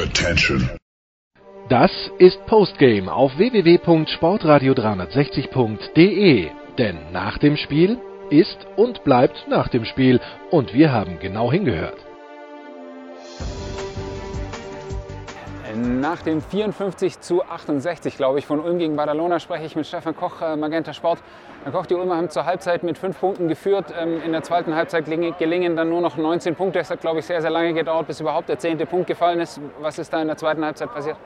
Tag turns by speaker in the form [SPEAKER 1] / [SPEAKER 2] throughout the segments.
[SPEAKER 1] Attention.
[SPEAKER 2] Das ist Postgame auf www.sportradio360.de. Denn nach dem Spiel ist und bleibt nach dem Spiel. Und wir haben genau hingehört.
[SPEAKER 3] Nach dem 54 zu 68, glaube ich, von Ulm gegen Badalona spreche ich mit Stefan Koch, äh, Magenta Sport. Herr Koch, die Ulmer haben zur Halbzeit mit fünf Punkten geführt. Ähm, in der zweiten Halbzeit gelingen dann nur noch 19 Punkte. Es hat, glaube ich, sehr, sehr lange gedauert, bis überhaupt der zehnte Punkt gefallen ist. Was ist da in der zweiten Halbzeit passiert?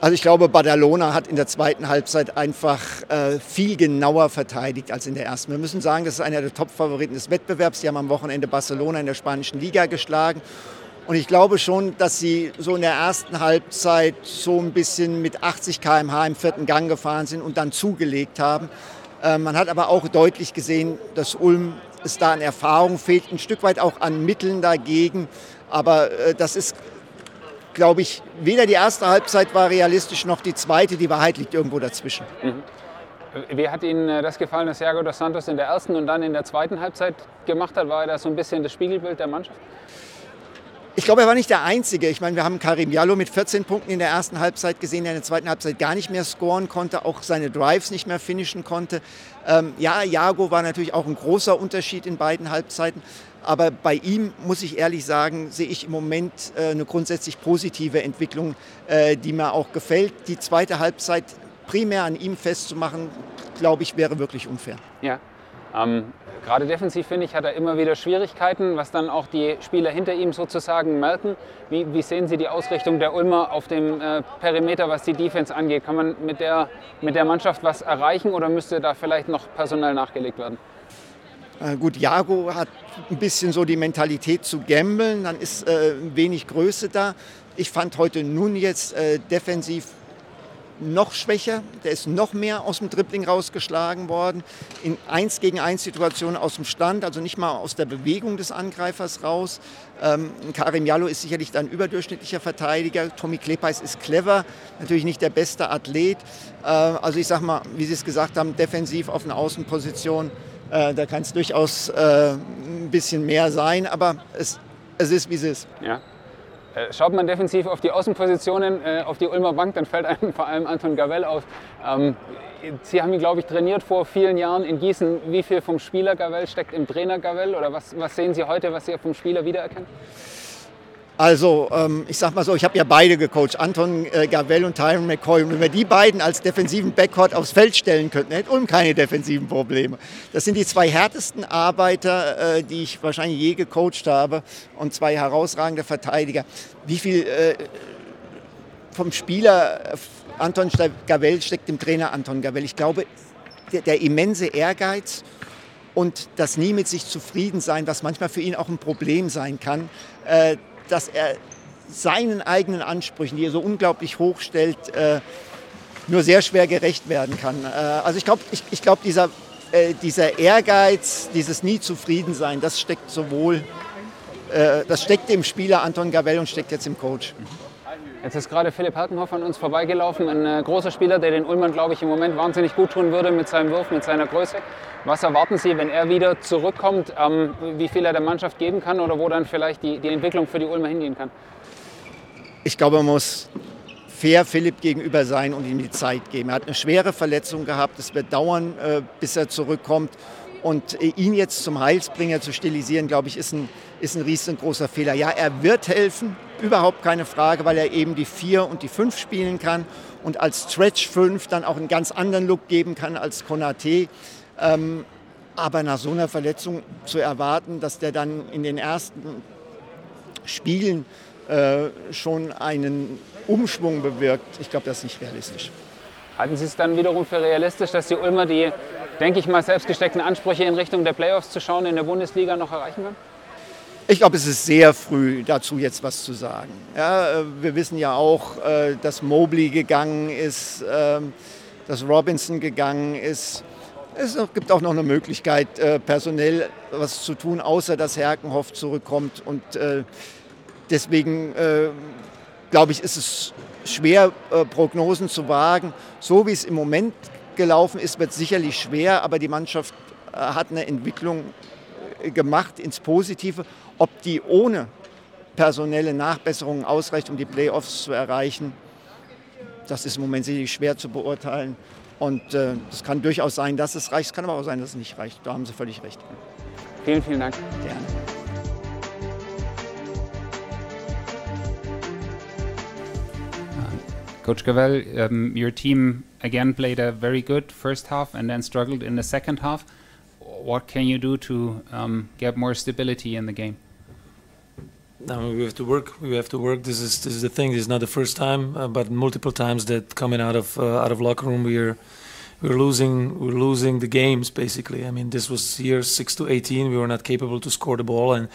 [SPEAKER 4] Also ich glaube, Badalona hat in der zweiten Halbzeit einfach äh, viel genauer verteidigt als in der ersten. Wir müssen sagen, das ist einer der Top-Favoriten des Wettbewerbs. Die haben am Wochenende Barcelona in der spanischen Liga geschlagen. Und ich glaube schon, dass sie so in der ersten Halbzeit so ein bisschen mit 80 km/h im vierten Gang gefahren sind und dann zugelegt haben. Äh, man hat aber auch deutlich gesehen, dass Ulm es da an Erfahrung fehlt, ein Stück weit auch an Mitteln dagegen. Aber äh, das ist, glaube ich, weder die erste Halbzeit war realistisch noch die zweite. Die Wahrheit liegt irgendwo dazwischen. Mhm.
[SPEAKER 3] Wie hat Ihnen das gefallen, dass Jago dos Santos in der ersten und dann in der zweiten Halbzeit gemacht hat? War er da so ein bisschen das Spiegelbild der Mannschaft?
[SPEAKER 4] Ich glaube, er war nicht der Einzige. Ich meine, wir haben Karim Jallo mit 14 Punkten in der ersten Halbzeit gesehen, der in der zweiten Halbzeit gar nicht mehr scoren konnte, auch seine Drives nicht mehr finishen konnte. Ähm, ja, Jago war natürlich auch ein großer Unterschied in beiden Halbzeiten. Aber bei ihm, muss ich ehrlich sagen, sehe ich im Moment äh, eine grundsätzlich positive Entwicklung, äh, die mir auch gefällt. Die zweite Halbzeit primär an ihm festzumachen, glaube ich, wäre wirklich unfair.
[SPEAKER 3] Ja. Ähm, Gerade defensiv, finde ich, hat er immer wieder Schwierigkeiten, was dann auch die Spieler hinter ihm sozusagen merken. Wie, wie sehen Sie die Ausrichtung der Ulmer auf dem äh, Perimeter, was die Defense angeht? Kann man mit der, mit der Mannschaft was erreichen oder müsste da vielleicht noch personell nachgelegt werden?
[SPEAKER 4] Äh, gut, Jago hat ein bisschen so die Mentalität zu gambeln, dann ist äh, wenig Größe da. Ich fand heute nun jetzt äh, defensiv noch schwächer, der ist noch mehr aus dem Dribbling rausgeschlagen worden, in 1 gegen 1 Situationen aus dem Stand, also nicht mal aus der Bewegung des Angreifers raus. Ähm, Karim Jallo ist sicherlich ein überdurchschnittlicher Verteidiger, Tommy Klepeis ist clever, natürlich nicht der beste Athlet. Äh, also ich sag mal, wie Sie es gesagt haben, defensiv auf einer Außenposition, äh, da kann es durchaus äh, ein bisschen mehr sein, aber es, es ist, wie es ist.
[SPEAKER 3] Ja. Äh, schaut man defensiv auf die Außenpositionen, äh, auf die Ulmer Bank, dann fällt einem vor allem Anton Gavell auf. Ähm, Sie haben ihn, glaube ich, trainiert vor vielen Jahren in Gießen. Wie viel vom Spieler Gavell steckt im Trainer Gavell? Oder was, was sehen Sie heute, was Sie vom Spieler wiedererkennen?
[SPEAKER 4] Also ähm, ich sag mal so, ich habe ja beide gecoacht, Anton äh, Gavell und Tyron McCoy. Und wenn wir die beiden als defensiven Backcourt aufs Feld stellen könnten, hätte Ulm keine defensiven Probleme. Das sind die zwei härtesten Arbeiter, äh, die ich wahrscheinlich je gecoacht habe und zwei herausragende Verteidiger. Wie viel äh, vom Spieler äh, Anton Gavell steckt im Trainer Anton Gavell? Ich glaube, der, der immense Ehrgeiz und das nie mit sich zufrieden sein, was manchmal für ihn auch ein Problem sein kann, äh, dass er seinen eigenen Ansprüchen, die er so unglaublich hoch stellt, äh, nur sehr schwer gerecht werden kann. Äh, also ich glaube, ich, ich glaub, dieser, äh, dieser Ehrgeiz, dieses nie zufrieden sein, das steckt sowohl, das steckt im Spieler Anton Gavell und steckt jetzt im Coach.
[SPEAKER 3] Jetzt ist gerade Philipp Herkenhoff an uns vorbeigelaufen, ein äh, großer Spieler, der den Ullmann, glaube ich, im Moment wahnsinnig gut tun würde mit seinem Wurf, mit seiner Größe. Was erwarten Sie, wenn er wieder zurückkommt, ähm, wie viel er der Mannschaft geben kann oder wo dann vielleicht die, die Entwicklung für die Ulmer hingehen kann?
[SPEAKER 4] Ich glaube, man muss fair Philipp gegenüber sein und ihm die Zeit geben. Er hat eine schwere Verletzung gehabt. Es wird dauern, äh, bis er zurückkommt. Und äh, ihn jetzt zum Heilsbringer zu stilisieren, glaube ich, ist ein, ist ein riesengroßer Fehler. Ja, er wird helfen, überhaupt keine Frage, weil er eben die 4 und die 5 spielen kann und als Stretch 5 dann auch einen ganz anderen Look geben kann als Konate. Ähm, aber nach so einer Verletzung zu erwarten, dass der dann in den ersten Spielen äh, schon einen Umschwung bewirkt, ich glaube, das ist nicht realistisch.
[SPEAKER 3] Halten Sie es dann wiederum für realistisch, dass die Ulmer die, denke ich mal, selbstgesteckten Ansprüche in Richtung der Playoffs zu schauen in der Bundesliga noch erreichen können?
[SPEAKER 4] Ich glaube, es ist sehr früh dazu jetzt was zu sagen. Ja, äh, wir wissen ja auch, äh, dass Mobley gegangen ist, ähm, dass Robinson gegangen ist. Es gibt auch noch eine Möglichkeit, äh, personell was zu tun, außer dass Herkenhoff zurückkommt. Und deswegen glaube ich, ist es schwer, Prognosen zu wagen. So wie es im Moment gelaufen ist, wird es sicherlich schwer, aber die Mannschaft hat eine Entwicklung gemacht ins Positive. Ob die ohne personelle Nachbesserungen ausreicht, um die Playoffs zu erreichen. Das ist im Moment sicherlich schwer zu beurteilen. Und äh, es kann durchaus sein, dass es reicht. Es kann aber auch sein, dass es nicht reicht. Da haben Sie völlig recht.
[SPEAKER 3] Vielen, vielen Dank.
[SPEAKER 4] Gerne.
[SPEAKER 3] Coach Gavel, um, your team again played a very good first half and then struggled in the second half. What can you do to um, get more stability in the game?
[SPEAKER 1] No, we have to work. We have to work. This is this is the thing. This is not the first time, uh, but multiple times that coming out of uh, out of locker room, we're we're losing we're losing the games basically. I mean, this was year six to eighteen. We were not capable to score the ball, and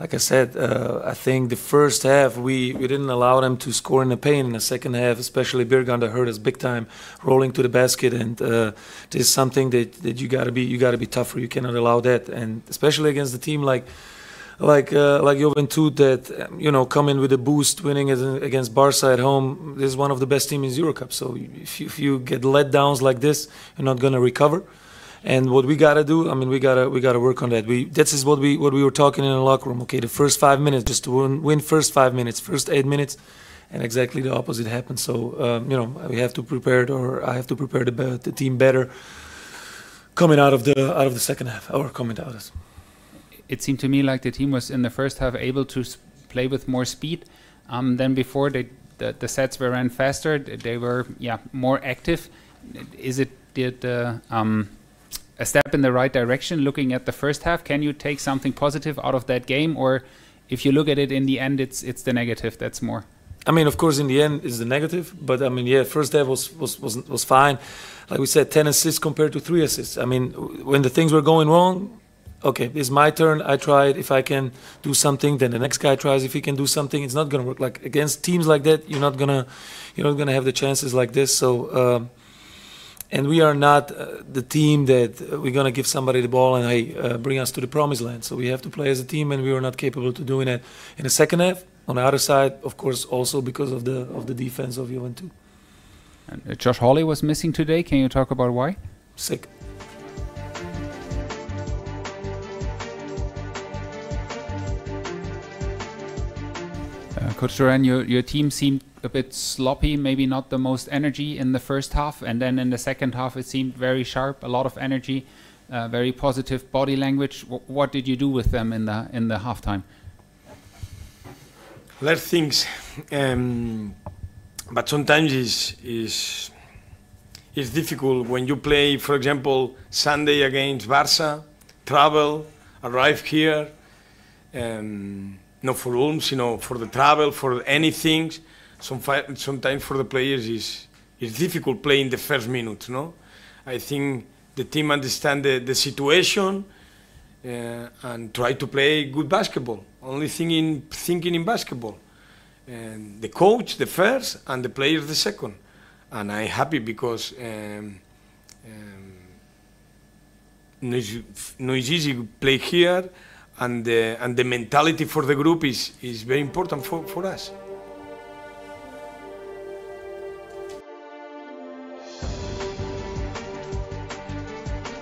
[SPEAKER 1] like I said, uh, I think the first half we, we didn't allow them to score in the paint. In the second half, especially Birganda hurt us big time, rolling to the basket, and uh, this is something that, that you gotta be you gotta be tougher. You cannot allow that, and especially against a team like like uh, like Juventud that you know come in with a boost, winning against Barca at home. This is one of the best teams in Eurocup. So if you, if you get letdowns like this, you're not gonna recover. And what we gotta do, I mean, we gotta we gotta work on that. We this is what we what we were talking in the locker room. Okay, the first five minutes, just to win, win first five minutes, first eight minutes, and exactly the opposite happened. So um, you know we have to prepare or I have to prepare the, the team better coming out of the out of the second half, or coming out. Of
[SPEAKER 3] it seemed to me like the team was in the first half able to play with more speed um, than before. They, the, the sets were ran faster. They were yeah more active. Is it did uh, um, a step in the right direction? Looking at the first half, can you take something positive out of that game, or if you look at it in the end, it's it's the negative that's more.
[SPEAKER 1] I mean, of course, in the end, it's the negative. But I mean, yeah, first half was was was was fine. Like we said, ten assists compared to three assists. I mean, when the things were going wrong, okay, it's my turn. I tried. If I can do something, then the next guy tries. If he can do something, it's not gonna work. Like against teams like that, you're not gonna, you're not gonna have the chances like this. So, um, and we are not uh, the team that we're gonna give somebody the ball and hey, uh, bring us to the promised land. So we have to play as a team, and we were not capable to doing it in the second half. On the other side, of course, also because of the of the defense of Juventus.
[SPEAKER 3] And uh, Josh Hawley was missing today. Can you talk about why?
[SPEAKER 1] Sick.
[SPEAKER 3] Coach Duran, your, your team seemed a bit sloppy, maybe not the most energy in the first half, and then in the second half it seemed very sharp, a lot of energy, uh, very positive body language. W what did you do with them in the in the halftime?
[SPEAKER 5] Of things, um, but sometimes is is it's difficult when you play, for example, Sunday against Barca, travel, arrive here. Um, not for rooms, you know, for the travel, for anything. Some, sometimes for the players is it's difficult playing the first minutes. No, I think the team understand the, the situation uh, and try to play good basketball. Only thing in thinking in basketball, and the coach the first and the players the second. And I'm happy because. Um, um, no, it's easy to play here and the, and the mentality for the group is, is very important for, for us.